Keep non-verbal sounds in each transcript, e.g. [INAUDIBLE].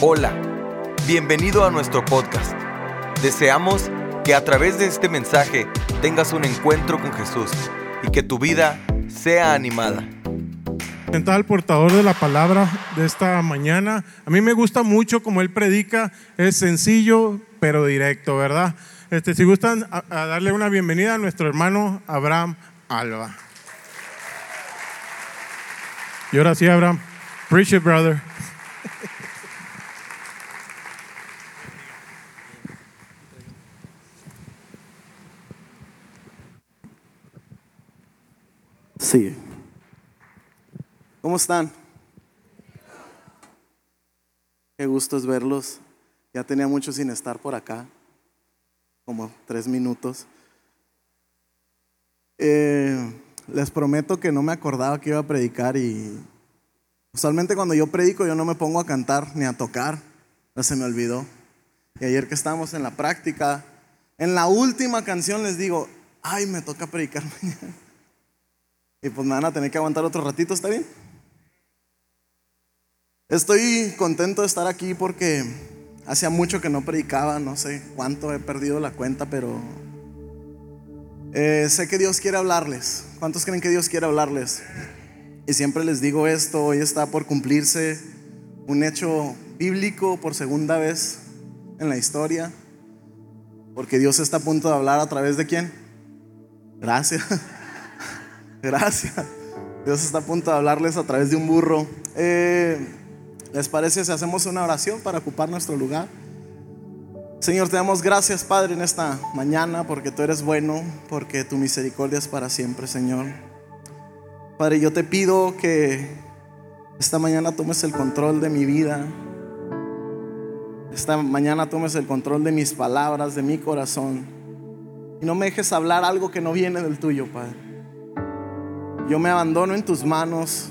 Hola, bienvenido a nuestro podcast. Deseamos que a través de este mensaje tengas un encuentro con Jesús y que tu vida sea animada. Presentar al portador de la palabra de esta mañana. A mí me gusta mucho como él predica, es sencillo pero directo, ¿verdad? Este, si gustan darle una bienvenida a nuestro hermano Abraham Alba. Y ahora sí, Abraham. Preach brother. Sí. ¿Cómo están? Qué gusto es verlos. Ya tenía mucho sin estar por acá, como tres minutos. Eh, les prometo que no me acordaba que iba a predicar y usualmente cuando yo predico yo no me pongo a cantar ni a tocar, no se me olvidó. Y ayer que estábamos en la práctica, en la última canción les digo, ay, me toca predicar [LAUGHS] mañana. Y pues me van a tener que aguantar otro ratito, ¿está bien? Estoy contento de estar aquí porque hacía mucho que no predicaba, no sé cuánto he perdido la cuenta, pero eh, sé que Dios quiere hablarles. ¿Cuántos creen que Dios quiere hablarles? Y siempre les digo esto, hoy está por cumplirse un hecho bíblico por segunda vez en la historia, porque Dios está a punto de hablar a través de quién? Gracias. [LAUGHS] Gracias. Dios está a punto de hablarles a través de un burro. Eh, ¿Les parece si hacemos una oración para ocupar nuestro lugar? Señor, te damos gracias, Padre, en esta mañana, porque tú eres bueno, porque tu misericordia es para siempre, Señor. Padre, yo te pido que esta mañana tomes el control de mi vida. Esta mañana tomes el control de mis palabras, de mi corazón. Y no me dejes hablar algo que no viene del tuyo, Padre. Yo me abandono en tus manos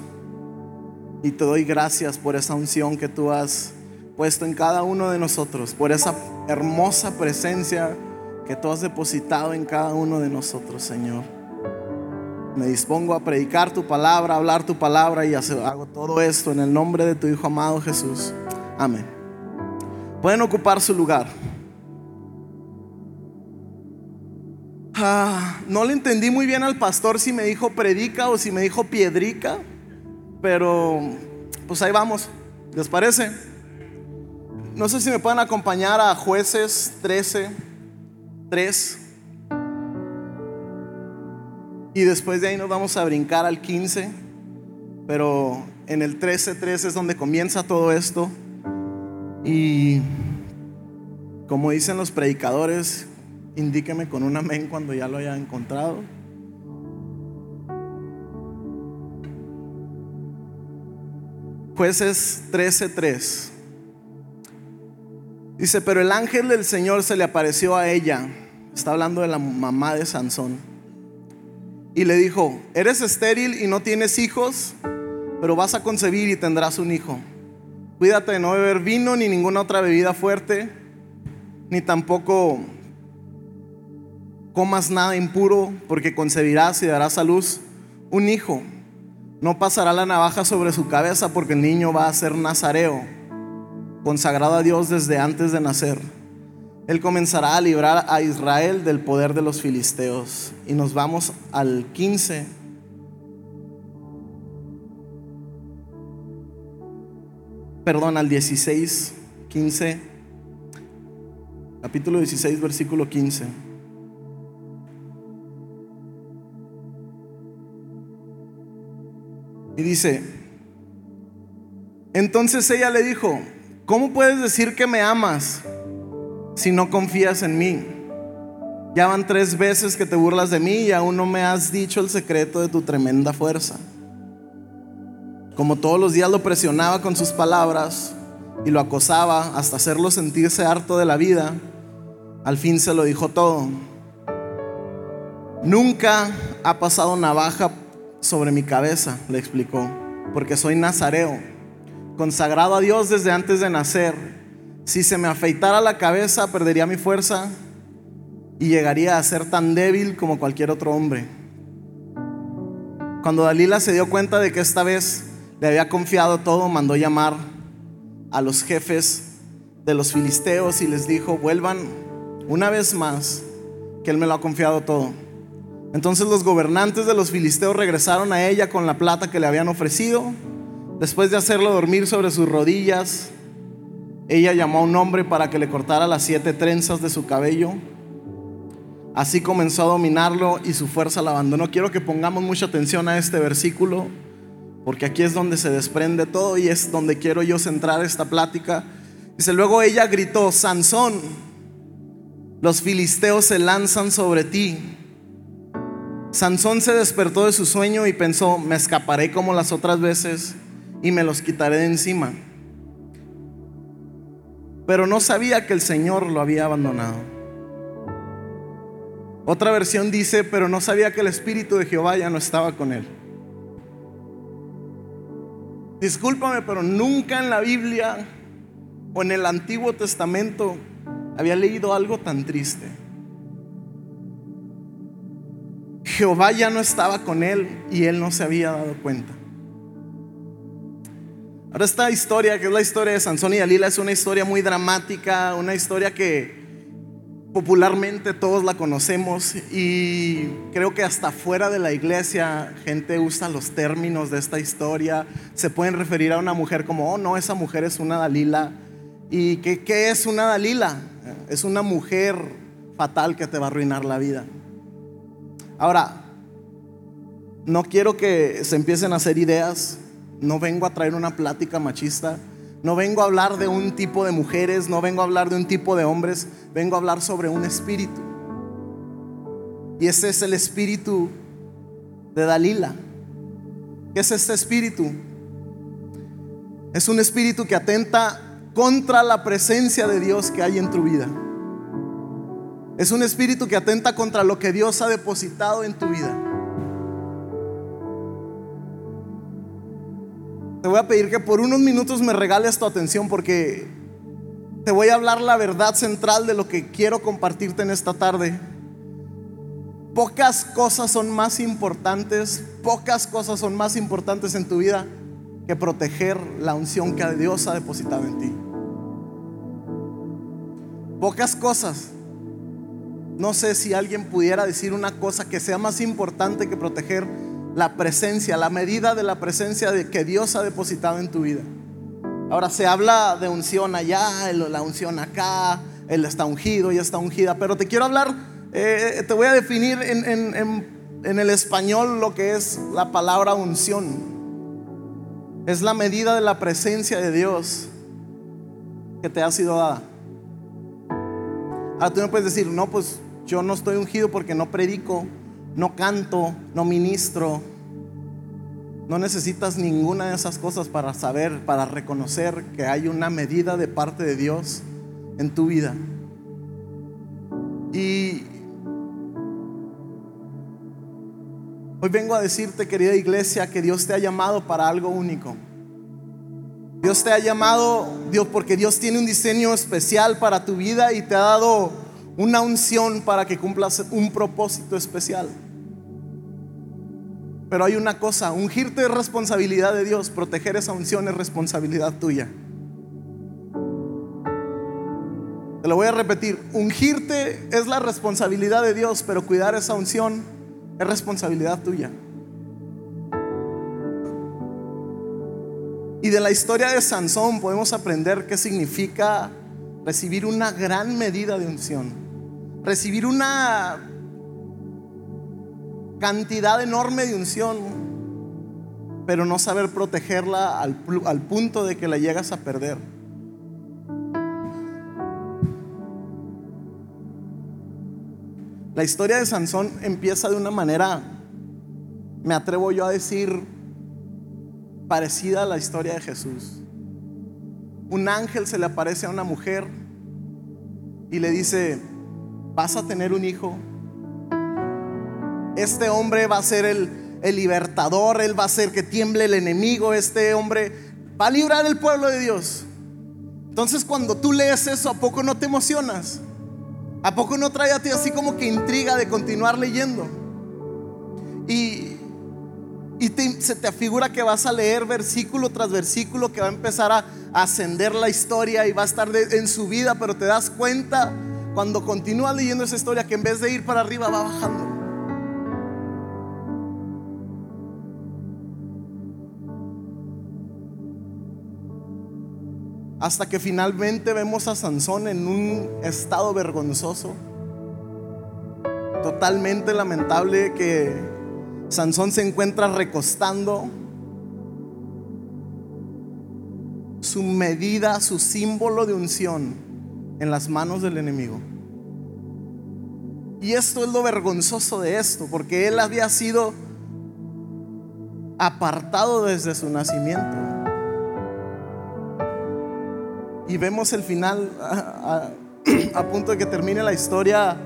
y te doy gracias por esa unción que tú has puesto en cada uno de nosotros, por esa hermosa presencia que tú has depositado en cada uno de nosotros, Señor. Me dispongo a predicar tu palabra, hablar tu palabra y hago todo esto en el nombre de tu Hijo amado Jesús. Amén. Pueden ocupar su lugar. Ah, no le entendí muy bien al pastor si me dijo predica o si me dijo piedrica, pero pues ahí vamos. ¿Les parece? No sé si me pueden acompañar a jueces 13, 3. Y después de ahí nos vamos a brincar al 15. Pero en el 13, 13 es donde comienza todo esto. Y como dicen los predicadores, indíqueme con un amén cuando ya lo haya encontrado. Jueces 13:3. Dice, pero el ángel del Señor se le apareció a ella. Está hablando de la mamá de Sansón. Y le dijo, eres estéril y no tienes hijos, pero vas a concebir y tendrás un hijo. Cuídate de no beber vino ni ninguna otra bebida fuerte, ni tampoco comas nada impuro, porque concebirás y darás a luz un hijo. No pasará la navaja sobre su cabeza, porque el niño va a ser nazareo, consagrado a Dios desde antes de nacer. Él comenzará a librar a Israel del poder de los filisteos. Y nos vamos al 15. Perdón, al 16, 15. Capítulo 16, versículo 15. Y dice, entonces ella le dijo, ¿cómo puedes decir que me amas si no confías en mí? Ya van tres veces que te burlas de mí y aún no me has dicho el secreto de tu tremenda fuerza. Como todos los días lo presionaba con sus palabras y lo acosaba hasta hacerlo sentirse harto de la vida, al fin se lo dijo todo. Nunca ha pasado navaja sobre mi cabeza, le explicó, porque soy nazareo, consagrado a Dios desde antes de nacer. Si se me afeitara la cabeza, perdería mi fuerza y llegaría a ser tan débil como cualquier otro hombre. Cuando Dalila se dio cuenta de que esta vez le había confiado todo, mandó llamar a los jefes de los filisteos y les dijo, vuelvan una vez más, que él me lo ha confiado todo. Entonces los gobernantes de los filisteos regresaron a ella con la plata que le habían ofrecido. Después de hacerlo dormir sobre sus rodillas, ella llamó a un hombre para que le cortara las siete trenzas de su cabello. Así comenzó a dominarlo y su fuerza la abandonó. Quiero que pongamos mucha atención a este versículo, porque aquí es donde se desprende todo y es donde quiero yo centrar esta plática. Dice, luego ella gritó, Sansón, los filisteos se lanzan sobre ti. Sansón se despertó de su sueño y pensó, me escaparé como las otras veces y me los quitaré de encima. Pero no sabía que el Señor lo había abandonado. Otra versión dice, pero no sabía que el Espíritu de Jehová ya no estaba con él. Discúlpame, pero nunca en la Biblia o en el Antiguo Testamento había leído algo tan triste. Jehová ya no estaba con él y él no se había dado cuenta. Ahora esta historia, que es la historia de Sansón y Dalila, es una historia muy dramática, una historia que popularmente todos la conocemos y creo que hasta fuera de la iglesia gente usa los términos de esta historia. Se pueden referir a una mujer como, oh no, esa mujer es una Dalila. ¿Y qué, es una Dalila? Es una mujer fatal que te va a arruinar la vida. Ahora, no quiero que se empiecen a hacer ideas, no vengo a traer una plática machista, no vengo a hablar de un tipo de mujeres, no vengo a hablar de un tipo de hombres, vengo a hablar sobre un espíritu. Y ese es el espíritu de Dalila. ¿Qué es este espíritu? Es un espíritu que atenta contra la presencia de Dios que hay en tu vida. Es un espíritu que atenta contra lo que Dios ha depositado en tu vida. Te voy a pedir que por unos minutos me regales tu atención porque te voy a hablar la verdad central de lo que quiero compartirte en esta tarde. Pocas cosas son más importantes, pocas cosas son más importantes en tu vida que proteger la unción que Dios ha depositado en ti. Pocas cosas. No sé si alguien pudiera decir una cosa que sea más importante que proteger la presencia, la medida de la presencia de que Dios ha depositado en tu vida. Ahora se habla de unción allá, la unción acá, él está ungido, y está ungida, pero te quiero hablar, eh, te voy a definir en, en el español lo que es la palabra unción. Es la medida de la presencia de Dios que te ha sido dada. Ahora tú me puedes decir, no, pues yo no estoy ungido porque no predico, no canto, no ministro. No necesitas ninguna de esas cosas para saber, para reconocer que hay una medida de parte de Dios en tu vida. Y hoy vengo a decirte, querida iglesia, que Dios te ha llamado para algo único. Dios te ha llamado, Dios, porque Dios tiene un diseño especial para tu vida y te ha dado una unción para que cumplas un propósito especial. Pero hay una cosa, ungirte es responsabilidad de Dios, proteger esa unción es responsabilidad tuya. Te lo voy a repetir, ungirte es la responsabilidad de Dios, pero cuidar esa unción es responsabilidad tuya. Y de la historia de Sansón podemos aprender qué significa recibir una gran medida de unción recibir una cantidad enorme de unción, pero no saber protegerla al, al punto de que la llegas a perder. La historia de Sansón empieza de una manera, me atrevo yo a decir, parecida a la historia de Jesús. Un ángel se le aparece a una mujer y le dice, vas a tener un hijo. Este hombre va a ser el, libertador, él va a hacer que tiemble el enemigo, este hombre va a librar el pueblo de Dios. Entonces cuando tú lees eso, ¿a poco no te emocionas? ¿A poco no trae a ti así como que intriga de continuar leyendo? Y Y se te afigura que vas a leer versículo tras versículo, que va a empezar a ascender la historia y va a estar en su vida, pero te das cuenta cuando continúas leyendo esa historia que en vez de ir para arriba va bajando. Hasta que finalmente vemos a Sansón en un estado vergonzoso, totalmente lamentable, que Sansón se encuentra recostando su medida, su símbolo de unción en las manos del enemigo. Y esto es lo vergonzoso de esto, porque él había sido apartado desde su nacimiento. Y vemos el final a, punto de que termine la historia.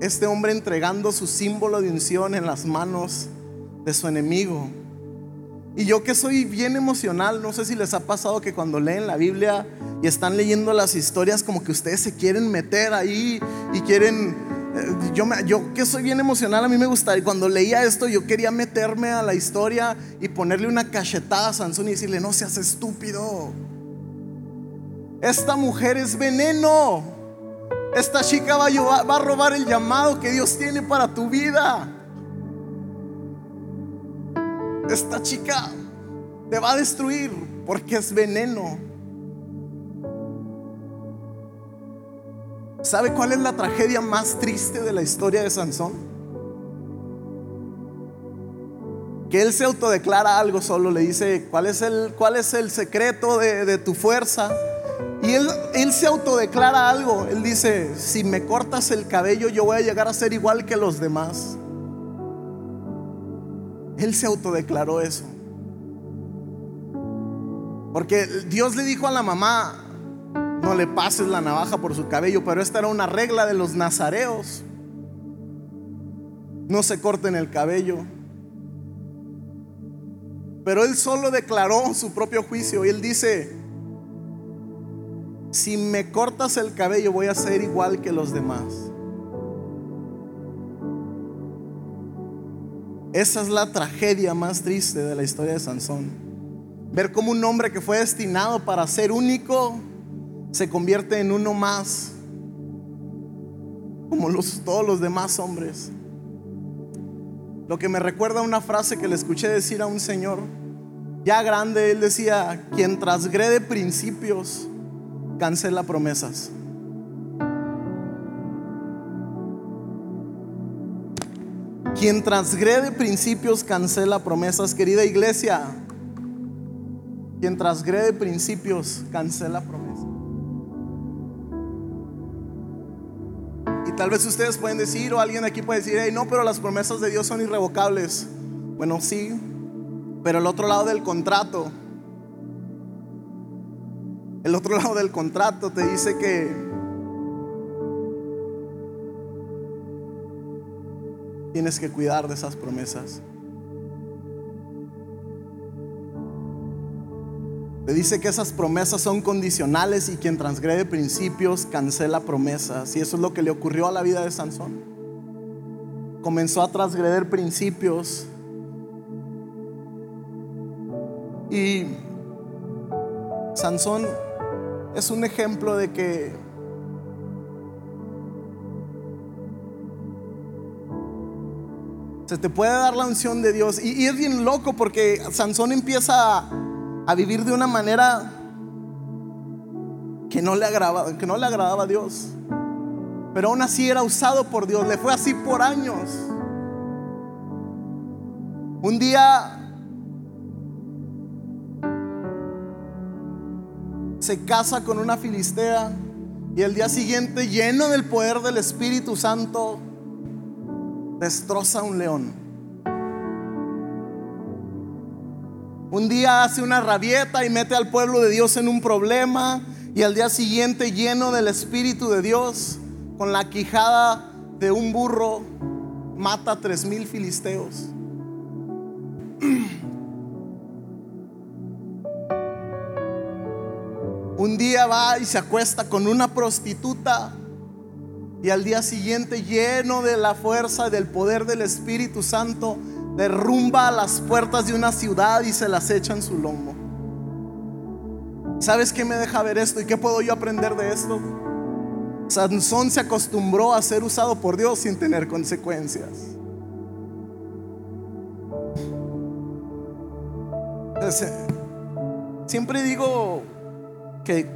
Este hombre entregando su símbolo de unción en las manos de su enemigo. Y yo que soy bien emocional, no sé si les ha pasado que cuando leen la Biblia y están leyendo las historias como que ustedes se quieren meter ahí y quieren eh, yo, yo que soy bien emocional, a mí me gusta. Y cuando leía esto, yo quería meterme a la historia y ponerle una cachetada a Sansón y decirle, no seas estúpido. Esta mujer es veneno. Esta chica va a, va a robar el llamado que Dios tiene para tu vida. Esta chica te va a destruir porque es veneno. ¿Sabe cuál es la tragedia más triste de la historia de Sansón? Que él se autodeclara algo solo, le dice, ¿cuál es el, cuál es el secreto de, tu fuerza? Y él, él se autodeclara algo, él dice, si me cortas el cabello yo voy a llegar a ser igual que los demás. Él se autodeclaró eso. Porque Dios le dijo a la mamá, no le pases la navaja por su cabello, pero esta era una regla de los nazareos. No se corten el cabello. Pero él solo declaró su propio juicio y él dice, si me cortas el cabello voy a ser igual que los demás. Esa es la tragedia más triste de la historia de Sansón. Ver cómo un hombre que fue destinado para ser único se convierte en uno más, como los, todos los demás hombres. Lo que me recuerda una frase que le escuché decir a un señor, ya grande, él decía, quien transgrede principios, cancela promesas. Quien transgrede principios cancela promesas, querida iglesia. Quien transgrede principios cancela promesas. Tal vez ustedes pueden decir, o alguien aquí puede decir, hey, no, pero las promesas de Dios son irrevocables. Bueno, sí, pero el otro lado del contrato, el otro [LAUGHS] lado del contrato te dice que tienes que cuidar de esas promesas. Dice que esas promesas son condicionales y quien transgrede principios cancela promesas. Y eso es lo que le ocurrió a la vida de Sansón. Comenzó a transgreder principios. Y Sansón es un ejemplo de que se te puede dar la unción de Dios. Y, y es bien loco porque Sansón empieza a a vivir de una manera que no le agradaba, que no le agradaba a Dios. Pero aún así era usado por Dios. Le fue así por años. Un día se casa con una filistea y el día siguiente, lleno del poder del Espíritu Santo, destroza un león. Un día hace una rabieta y mete al pueblo de Dios en un problema y al día siguiente lleno del Espíritu de Dios, con la quijada de un burro, mata a tres mil filisteos. [CLEARS THROAT] Un día va y se acuesta con una prostituta y al día siguiente lleno de la fuerza, del poder del Espíritu Santo, derrumba las puertas de una ciudad y se las echa en su lomo. ¿Sabes qué me deja ver esto y qué puedo yo aprender de esto? Sansón se acostumbró a ser usado por Dios sin tener consecuencias. Siempre digo que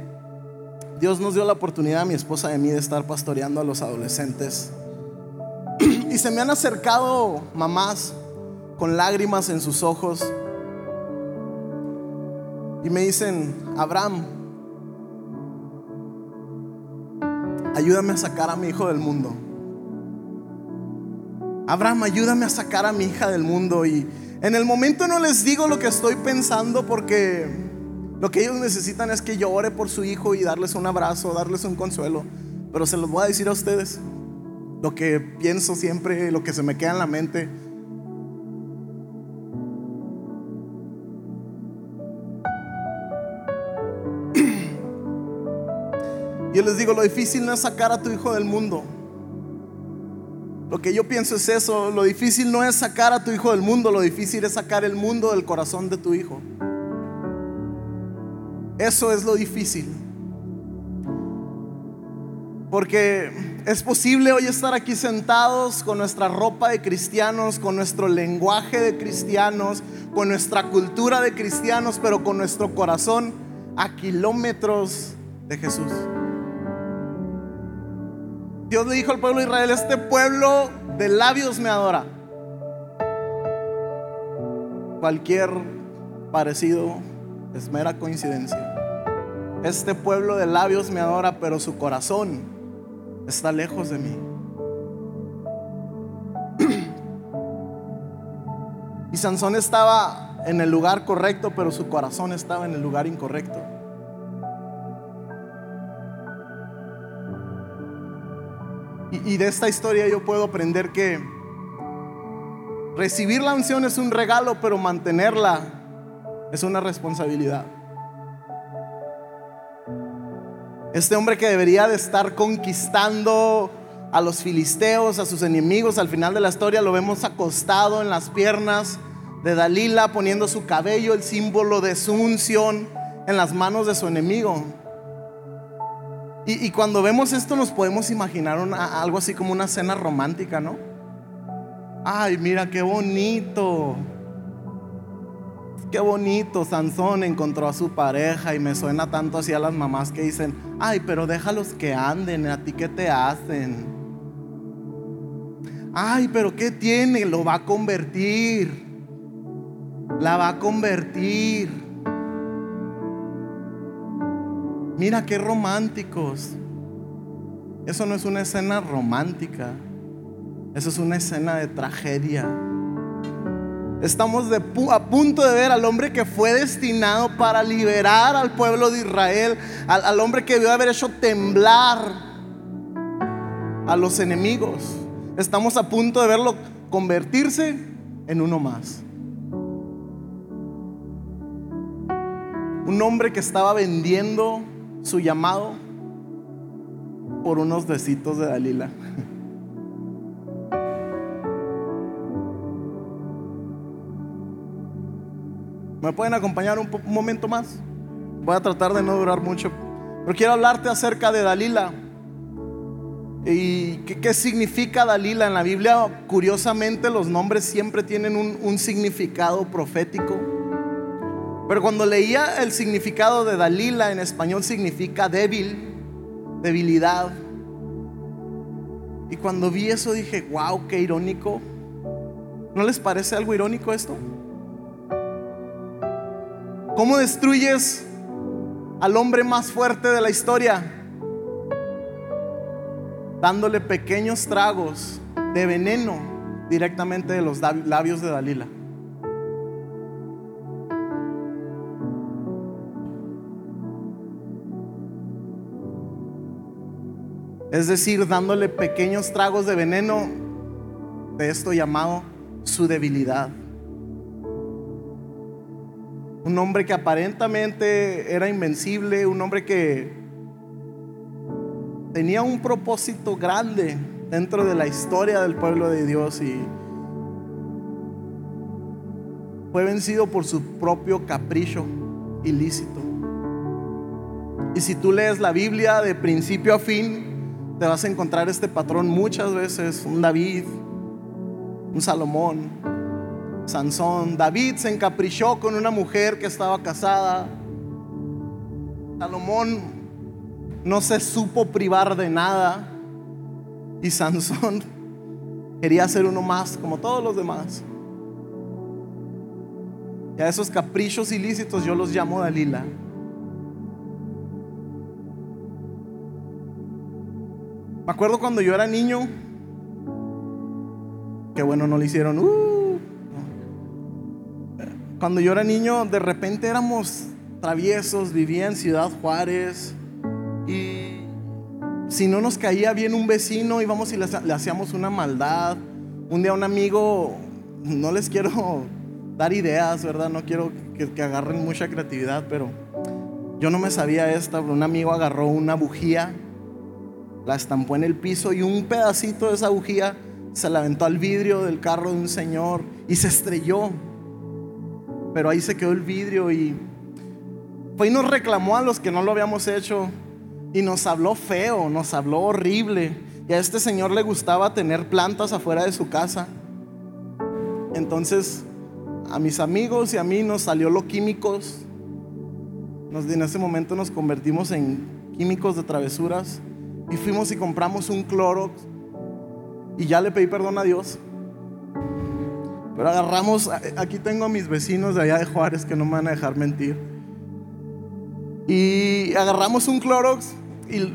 Dios nos dio la oportunidad a mi esposa y a mí de estar pastoreando a los adolescentes. [CLEARS THROAT] Y se me han acercado mamás con lágrimas en sus ojos y me dicen, Abraham, ayúdame a sacar a mi hijo del mundo. Abraham, ayúdame a sacar a mi hija del mundo. Y en el momento no les digo lo que estoy pensando porque lo que ellos necesitan es que yo ore por su hijo y darles un abrazo, darles un consuelo. Pero se los voy a decir a ustedes lo que pienso siempre, lo que se me queda en la mente. Yo les digo, lo difícil no es sacar a tu hijo del mundo. Lo que yo pienso es eso, lo difícil no es sacar a tu hijo del mundo, lo difícil es sacar el mundo del corazón de tu hijo. Eso es lo difícil. Porque es posible hoy estar aquí sentados con nuestra ropa de cristianos, con nuestro lenguaje de cristianos, con nuestra cultura de cristianos, pero con nuestro corazón a kilómetros de Jesús. Dios le dijo al pueblo de Israel, este pueblo de labios me adora. Cualquier parecido es mera coincidencia. Este pueblo de labios me adora, pero su corazón está lejos de mí. [CLEARS THROAT] Y Sansón estaba en el lugar correcto, pero su corazón estaba en el lugar incorrecto. Y, de esta historia yo puedo aprender que recibir la unción es un regalo, pero mantenerla es una responsabilidad. Este hombre que debería de estar conquistando a los filisteos, a sus enemigos, al final de la historia lo vemos acostado en las piernas de Dalila, poniendo su cabello, el símbolo de su unción, en las manos de su enemigo. Y, cuando vemos esto nos podemos imaginar algo así como una cena romántica, ¿no? Ay, mira qué bonito. Qué bonito, Sansón encontró a su pareja y me suena tanto así a las mamás que dicen, ay, pero déjalos que anden, a ti qué te hacen. Ay, pero ¿qué tiene? Lo va a convertir. La va a convertir. Mira qué románticos. Eso no es una escena romántica. Eso es una escena de tragedia. Estamos a punto de ver al hombre que fue destinado para liberar al pueblo de Israel, al, hombre que debió haber hecho temblar a los enemigos. Estamos a punto de verlo convertirse en uno más. Un hombre que estaba vendiendo su llamado por unos besitos de Dalila. [LAUGHS] ¿Me pueden acompañar un, momento más? Voy a tratar de no durar mucho. Pero quiero hablarte acerca de Dalila. ¿Y qué, significa Dalila? En la Biblia, curiosamente, los nombres siempre tienen un, significado profético. Pero cuando leía el significado de Dalila en español significa débil, debilidad. Y cuando vi eso dije, wow, qué irónico. ¿No les parece algo irónico esto? ¿Cómo destruyes al hombre más fuerte de la historia? Dándole pequeños tragos de veneno directamente de los labios de Dalila. Es decir, dándole pequeños tragos de veneno de esto llamado su debilidad. Un hombre que aparentemente era invencible, un hombre que tenía un propósito grande dentro de la historia del pueblo de Dios y fue vencido por su propio capricho ilícito. Y si tú lees la Biblia de principio a fin, te vas a encontrar este patrón muchas veces. Un David, un Salomón, Sansón. David se encaprichó con una mujer que estaba casada. Salomón no se supo privar de nada. Y Sansón [LAUGHS] quería ser uno más, como todos los demás. Y a esos caprichos ilícitos yo los llamo Dalila. Me acuerdo cuando yo era niño, que bueno, no le hicieron. Uh, cuando yo era niño, de repente éramos traviesos, vivía en Ciudad Juárez y si no nos caía bien un vecino, íbamos y le, hacíamos una maldad. Un día un amigo, no les quiero [LAUGHS] dar ideas, ¿verdad? No quiero que, que agarren mucha creatividad, pero yo no me sabía esta. Un amigo agarró una bujía la estampó en el piso y un pedacito de esa bujía se la aventó al vidrio del carro de un señor y se estrelló. Pero ahí se quedó el vidrio y fue y nos reclamó a los que no lo habíamos hecho y nos habló feo, nos habló horrible. Y a este señor le gustaba tener plantas afuera de su casa. Entonces, a mis amigos y a mí nos salió lo químicos. Nos, en ese momento nos convertimos en químicos de travesuras. Y fuimos y compramos un Clorox. Y ya le pedí perdón a Dios. Pero agarramos, aquí tengo a mis vecinos de allá de Juárez que no me van a dejar mentir. Y agarramos un Clorox y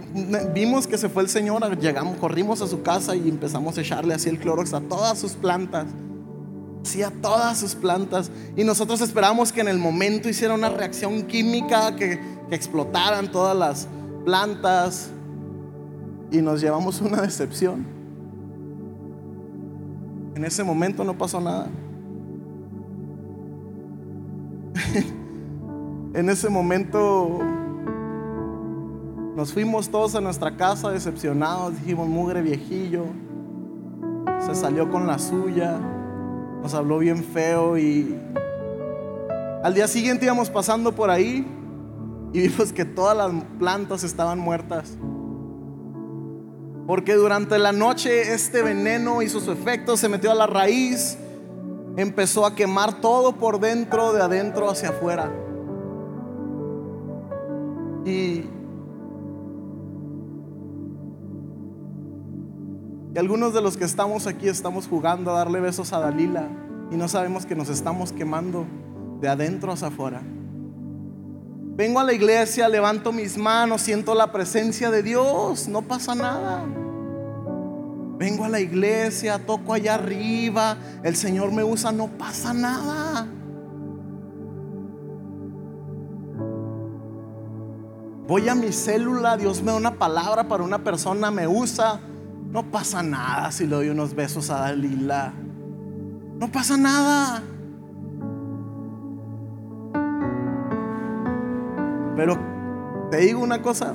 vimos que se fue el Señor. Llegamos, corrimos a su casa y empezamos a echarle así el Clorox a todas sus plantas. Sí, a todas sus plantas. Y nosotros esperamos que en el momento hiciera una reacción química, que explotaran todas las plantas y nos llevamos una decepción. En ese momento no pasó nada. [LAUGHS] en ese momento nos fuimos todos a nuestra casa decepcionados, dijimos, mugre viejillo, se salió con la suya, nos habló bien feo y al día siguiente íbamos pasando por ahí y vimos que todas las plantas estaban muertas. Porque durante la noche este veneno hizo su efecto, se metió a la raíz, empezó a quemar todo por dentro, de adentro hacia afuera. Y, y algunos de los que estamos aquí estamos jugando a darle besos a Dalila y no sabemos que nos estamos quemando de adentro hacia afuera. Vengo a la iglesia, levanto mis manos, siento la presencia de Dios, no pasa nada. Vengo a la iglesia, toco allá arriba, el Señor me usa, no pasa nada. Voy a mi célula, Dios me da una palabra para una persona, me usa, no pasa nada si le doy unos besos a Dalila. No pasa nada. Pero te digo una cosa,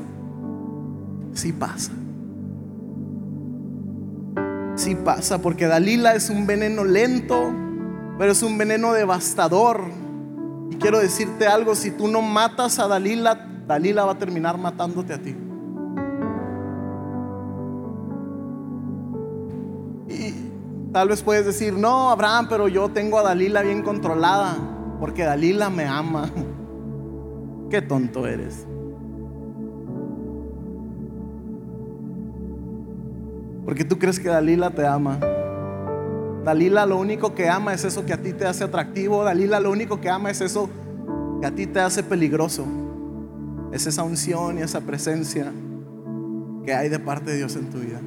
sí pasa. Sí pasa, porque Dalila es un veneno lento, pero es un veneno devastador. Y quiero decirte algo, si tú no matas a Dalila, Dalila va a terminar matándote a ti. Y tal vez puedes decir, no, Abraham, pero yo tengo a Dalila bien controlada, porque Dalila me ama. [LAUGHS] Qué tonto eres. Porque tú crees que Dalila te ama. Dalila lo único que ama es eso que a ti te hace atractivo. Dalila lo único que ama es eso que a ti te hace peligroso. Es esa unción y esa presencia que hay de parte de Dios en tu vida.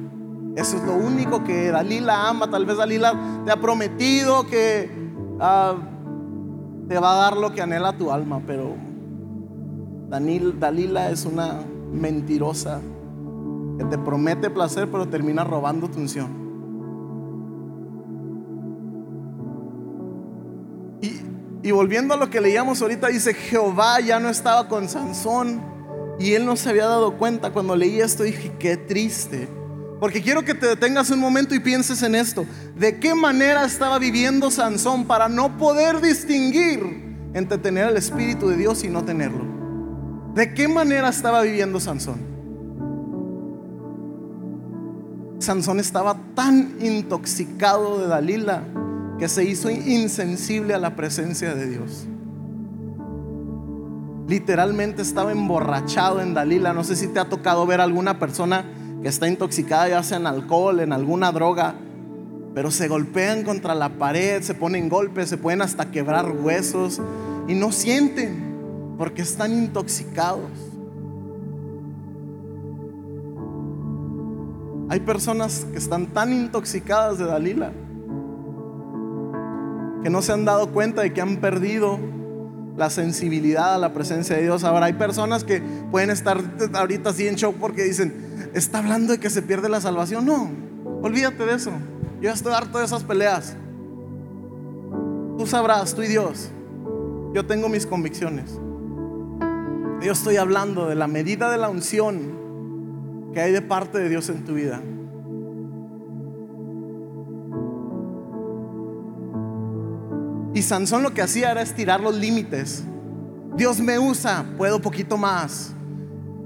Eso es lo único que Dalila ama. Tal vez Dalila te ha prometido que uh, te va a dar lo que anhela tu alma, pero Dalila es una mentirosa que te promete placer, pero termina robando tu unción. Y, y volviendo a lo que leíamos ahorita, dice, Jehová ya no estaba con Sansón y él no se había dado cuenta. Cuando leí esto dije, qué triste. Porque quiero que te detengas un momento y pienses en esto. ¿De qué manera estaba viviendo Sansón para no poder distinguir entre tener el Espíritu de Dios y no tenerlo? ¿De qué manera estaba viviendo Sansón? Sansón estaba tan intoxicado de Dalila que se hizo insensible a la presencia de Dios. Literalmente estaba emborrachado en Dalila. No sé si te ha tocado ver alguna persona que está intoxicada ya sea en alcohol, en alguna droga, pero se golpean contra la pared, se ponen golpes, se pueden hasta quebrar huesos y no sienten porque están intoxicados. Hay personas que están tan intoxicadas de Dalila que no se han dado cuenta de que han perdido la sensibilidad a la presencia de Dios. Ahora hay personas que pueden estar ahorita así en shock porque dicen, está hablando de que se pierde la salvación. No, olvídate de eso. Yo estoy harto de esas peleas. Tú sabrás, tú y Dios. Yo tengo mis convicciones. Yo estoy hablando de la medida de la unción que hay de parte de Dios en tu vida. Y Sansón lo que hacía era estirar los límites. Dios me usa, puedo poquito más.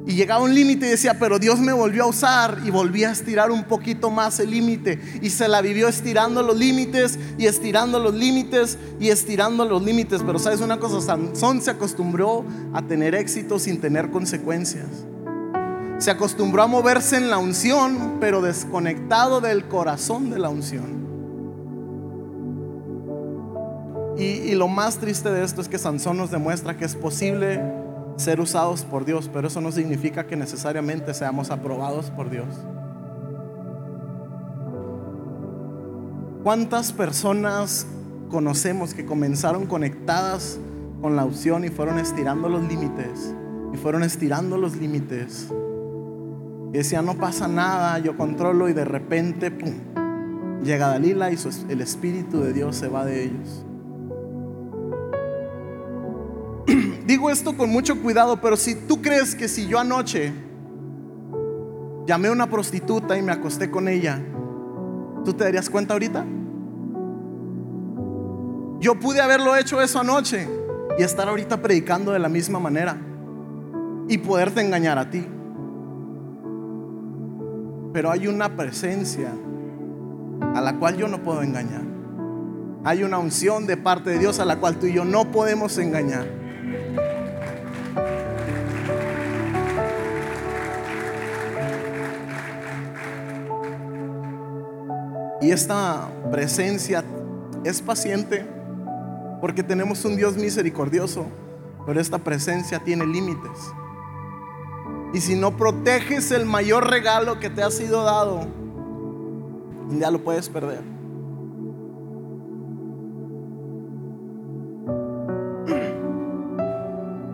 Y llegaba un límite y decía, pero Dios me volvió a usar y volví a estirar un poquito más el límite. Y se la vivió estirando los límites y estirando los límites y estirando los límites. Pero sabes una cosa, Sansón se acostumbró a tener éxito sin tener consecuencias. Se acostumbró a moverse en la unción, pero desconectado del corazón de la unción. Y, y lo más triste de esto es que Sansón nos demuestra que es posible ser usados por Dios, pero eso no significa que necesariamente seamos aprobados por Dios. ¿Cuántas personas conocemos que comenzaron conectadas con la unción y fueron estirando los límites? Y fueron estirando los límites. Y decían, no pasa nada, yo controlo y de repente, pum, llega Dalila y el Espíritu de Dios se va de ellos. Digo esto con mucho cuidado, pero si tú crees que si yo anoche llamé a una prostituta y me acosté con ella, ¿tú te darías cuenta ahorita? Yo pude haberlo hecho eso anoche y estar ahorita predicando de la misma manera y poderte engañar a ti. Pero hay una presencia a la cual yo no puedo engañar. Hay una unción de parte de Dios a la cual tú y yo no podemos engañar. Y esta presencia es paciente porque tenemos un Dios misericordioso, pero esta presencia tiene límites. Y si no proteges el mayor regalo que te ha sido dado, ya lo puedes perder.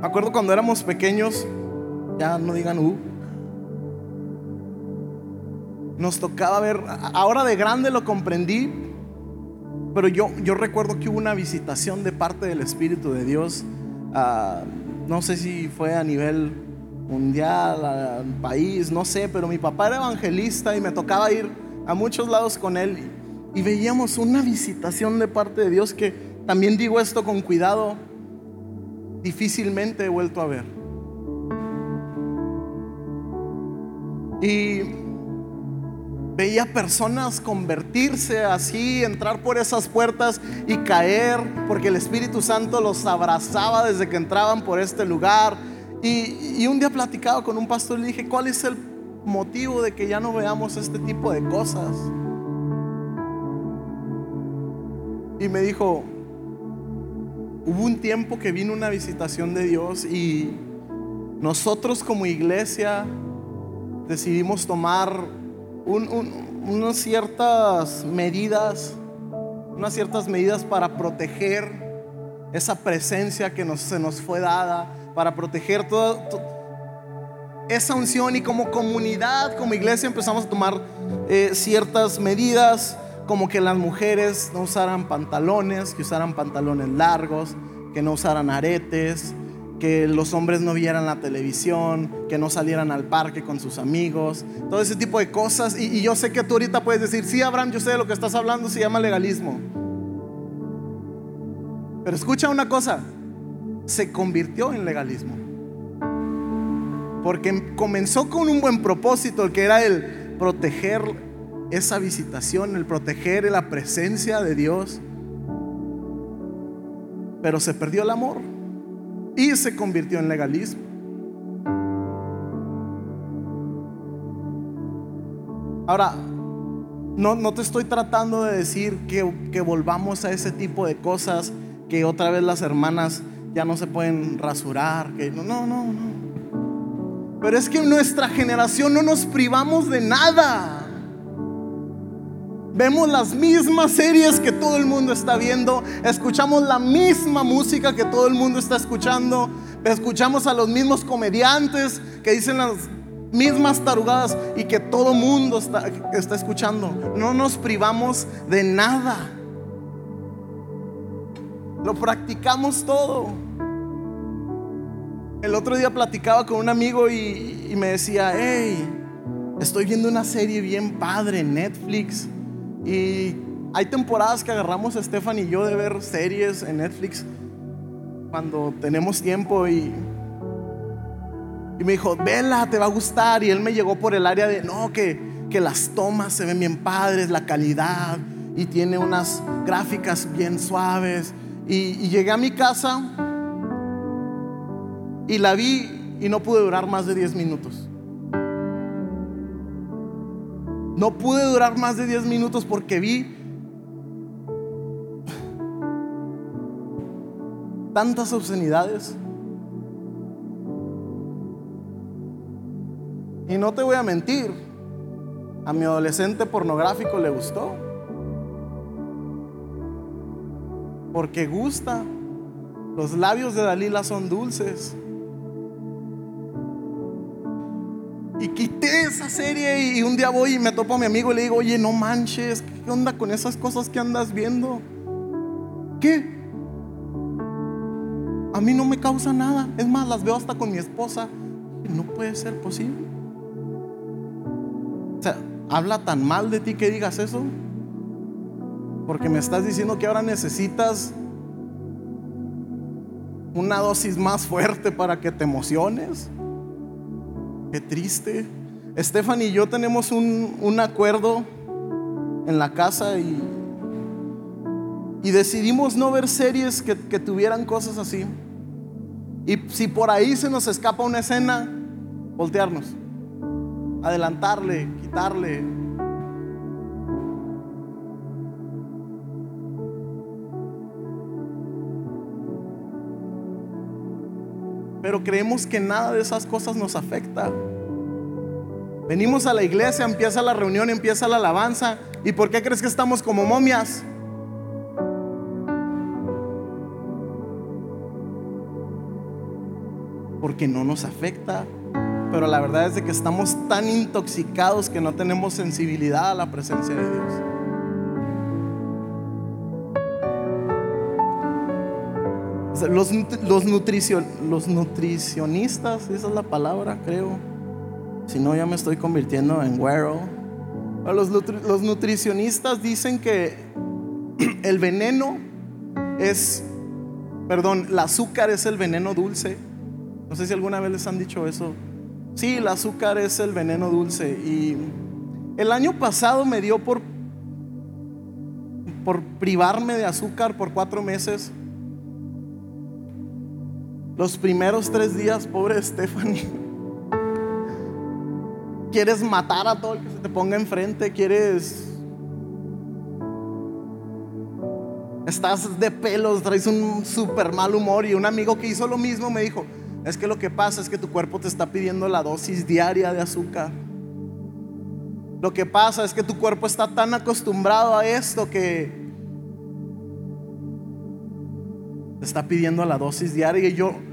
Acuerdo cuando éramos pequeños, ya no digan uh, nos tocaba ver, ahora de grande lo comprendí, pero yo, yo recuerdo que hubo una visitación de parte del Espíritu de Dios, no sé si fue a nivel mundial, país, no sé, pero mi papá era evangelista y me tocaba ir a muchos lados con él y veíamos una visitación de parte de Dios que también digo esto con cuidado, difícilmente he vuelto a ver. Y Veía personas convertirse así, entrar por esas puertas y caer, porque el Espíritu Santo los abrazaba desde que entraban por este lugar. Y, un día platicaba con un pastor y le dije, ¿cuál es el motivo de que ya no veamos este tipo de cosas? Y me dijo, hubo un tiempo que vino una visitación de Dios y nosotros como iglesia decidimos tomar unas ciertas medidas, unas ciertas medidas para proteger esa presencia que nos, se nos fue dada, para proteger toda, esa unción. Y como comunidad, como iglesia empezamos a tomar eh, ciertas medidas, como que las mujeres no usaran pantalones, que usaran pantalones largos, que no usaran aretes, que los hombres no vieran la televisión, que no salieran al parque con sus amigos, todo ese tipo de cosas. Y, yo sé que tú ahorita puedes decir, sí, Abraham, yo sé de lo que estás hablando, se llama legalismo. Pero escucha una cosa, se convirtió en legalismo. Porque comenzó con un buen propósito, que era el proteger esa visitación, el proteger la presencia de Dios. Pero se perdió el amor y se convirtió en legalismo. Ahora, no, no te estoy tratando de decir que, que volvamos a ese tipo de cosas, que otra vez las hermanas ya no se pueden rasurar, que no, no, no, no. Pero es que en nuestra generación no nos privamos de nada. Vemos las mismas series que todo el mundo está viendo, escuchamos la misma música que todo el mundo está escuchando, escuchamos a los mismos comediantes que dicen las mismas tarugadas y que todo el mundo está, está escuchando. No nos privamos de nada. Lo practicamos todo. El otro día platicaba con un amigo y, y, me decía, hey, estoy viendo una serie bien padre en Netflix. Y hay temporadas que agarramos a Stefan y yo de ver series en Netflix cuando tenemos tiempo y, y me dijo, vela, te va a gustar. Y él me llegó por el área de, no, que, que las tomas se ven bien padres, la calidad y tiene unas gráficas bien suaves. Y, y llegué a mi casa y la vi y no pude durar más de 10 minutos. No pude durar más de 10 minutos porque vi tantas obscenidades. Y no te voy a mentir, a mi adolescente pornográfico le gustó. Porque gusta. Los labios de Dalila son dulces. Y quité esa serie y un día voy y me topo a mi amigo y le digo, oye, no manches, ¿qué onda con esas cosas que andas viendo? ¿Qué? A mí no me causa nada. Es más, las veo hasta con mi esposa. No puede ser posible. O sea, habla tan mal de ti que digas eso. Porque me estás diciendo que ahora necesitas una dosis más fuerte para que te emociones. Qué triste. Estefan y yo tenemos un, un acuerdo en la casa y, y decidimos no ver series que, que, tuvieran cosas así. Y si por ahí se nos escapa una escena, voltearnos, adelantarle, quitarle. Pero creemos que nada de esas cosas nos afecta. Venimos a la iglesia, empieza la reunión, empieza la alabanza. ¿Y por qué crees que estamos como momias? Porque no nos afecta. Pero la verdad es de que estamos tan intoxicados que no tenemos sensibilidad a la presencia de Dios. Los, los, nutricion, los nutricionistas, esa es la palabra, creo. Si no, ya me estoy convirtiendo en güero. Los, los nutricionistas dicen que [CLEARS THROAT] el veneno es, perdón, el azúcar es el veneno dulce. No sé si alguna vez les han dicho eso. Sí, el azúcar es el veneno dulce. Y el año pasado me dio por, por privarme de azúcar por cuatro meses. Los primeros tres días, pobre Stephanie. Quieres matar a todo el que se te ponga enfrente, quieres... Estás de pelos, traes un súper mal humor y un amigo que hizo lo mismo me dijo, es que lo que pasa es que tu cuerpo te está pidiendo la dosis diaria de azúcar. Lo que pasa es que tu cuerpo está tan acostumbrado a esto que te está pidiendo la dosis diaria y yo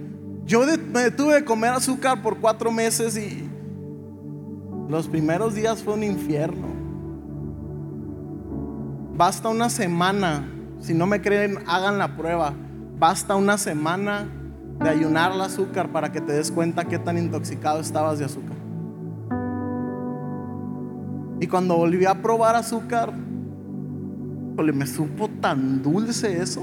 yo me detuve de comer azúcar por cuatro meses y los primeros días fue un infierno. Basta una semana, si no me creen, hagan la prueba. Basta una semana de ayunar el azúcar para que te des cuenta qué tan intoxicado estabas de azúcar. Y cuando volví a probar azúcar, me supo tan dulce eso.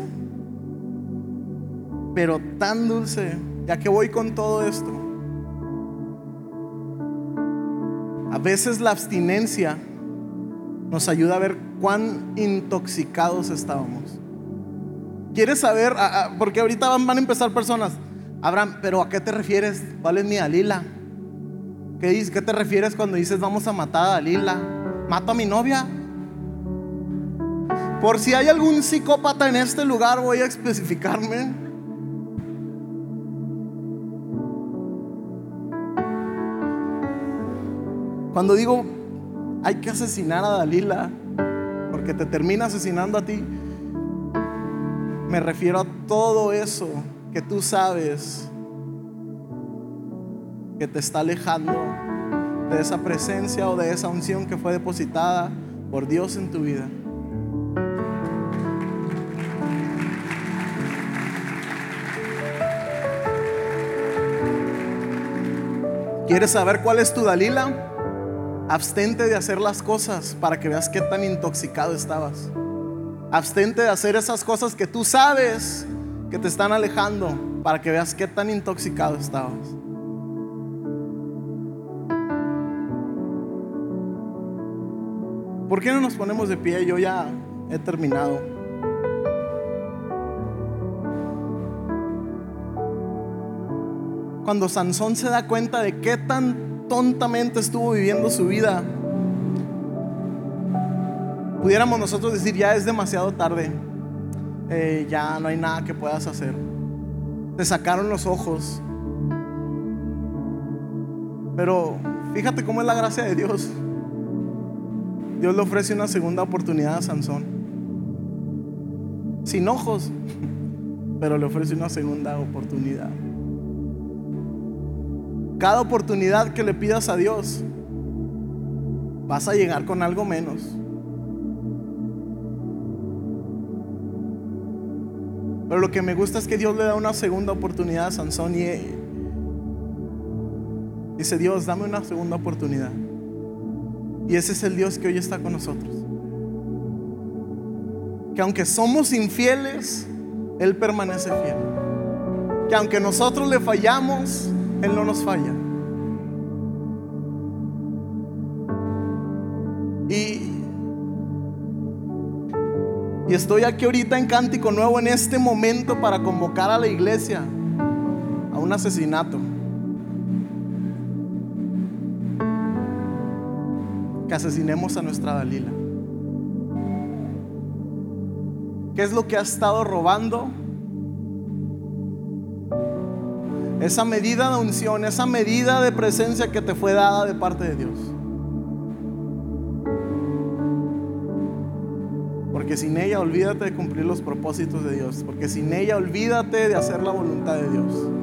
Pero tan dulce, ya que voy con todo esto. A veces la abstinencia nos ayuda a ver cuán intoxicados estábamos. ¿Quieres saber? Ah, ah, porque ahorita van, a empezar personas. Abraham, pero ¿a qué te refieres? ¿Cuál es mi Dalila? ¿Qué, ¿Qué te refieres cuando dices vamos a matar a Dalila? ¿Mato a mi novia? Por si hay algún psicópata en este lugar, voy a especificarme. Cuando digo hay que asesinar a Dalila, porque te termina asesinando a ti, me refiero a todo eso que tú sabes que te está alejando de esa presencia o de esa unción que fue depositada por Dios en tu vida. ¿Quieres saber cuál es tu Dalila? Abstente de hacer las cosas para que veas qué tan intoxicado estabas. Abstente de hacer esas cosas que tú sabes que te están alejando para que veas qué tan intoxicado estabas. ¿Por qué no nos ponemos de pie? Yo ya he terminado. Cuando Sansón se da cuenta de qué tan tontamente estuvo viviendo su vida, pudiéramos nosotros decir, ya es demasiado tarde, eh, ya no hay nada que puedas hacer. Te sacaron los ojos. Pero fíjate cómo es la gracia de Dios. Dios le ofrece una segunda oportunidad a Sansón. Sin ojos, pero le ofrece una segunda oportunidad. Cada oportunidad que le pidas a Dios, vas a llegar con algo menos. Pero lo que me gusta es que Dios le da una segunda oportunidad a Sansón y dice, Dios, dame una segunda oportunidad. Y ese es el Dios que hoy está con nosotros. Que aunque somos infieles, Él permanece fiel. Que aunque nosotros le fallamos, él no nos falla. Y, y estoy aquí ahorita en Cántico Nuevo en este momento para convocar a la iglesia a un asesinato. Que asesinemos a nuestra Dalila. ¿Qué es lo que ha estado robando? Esa medida de unción, esa medida de presencia que te fue dada de parte de Dios. Porque sin ella olvídate de cumplir los propósitos de Dios. Porque sin ella olvídate de hacer la voluntad de Dios.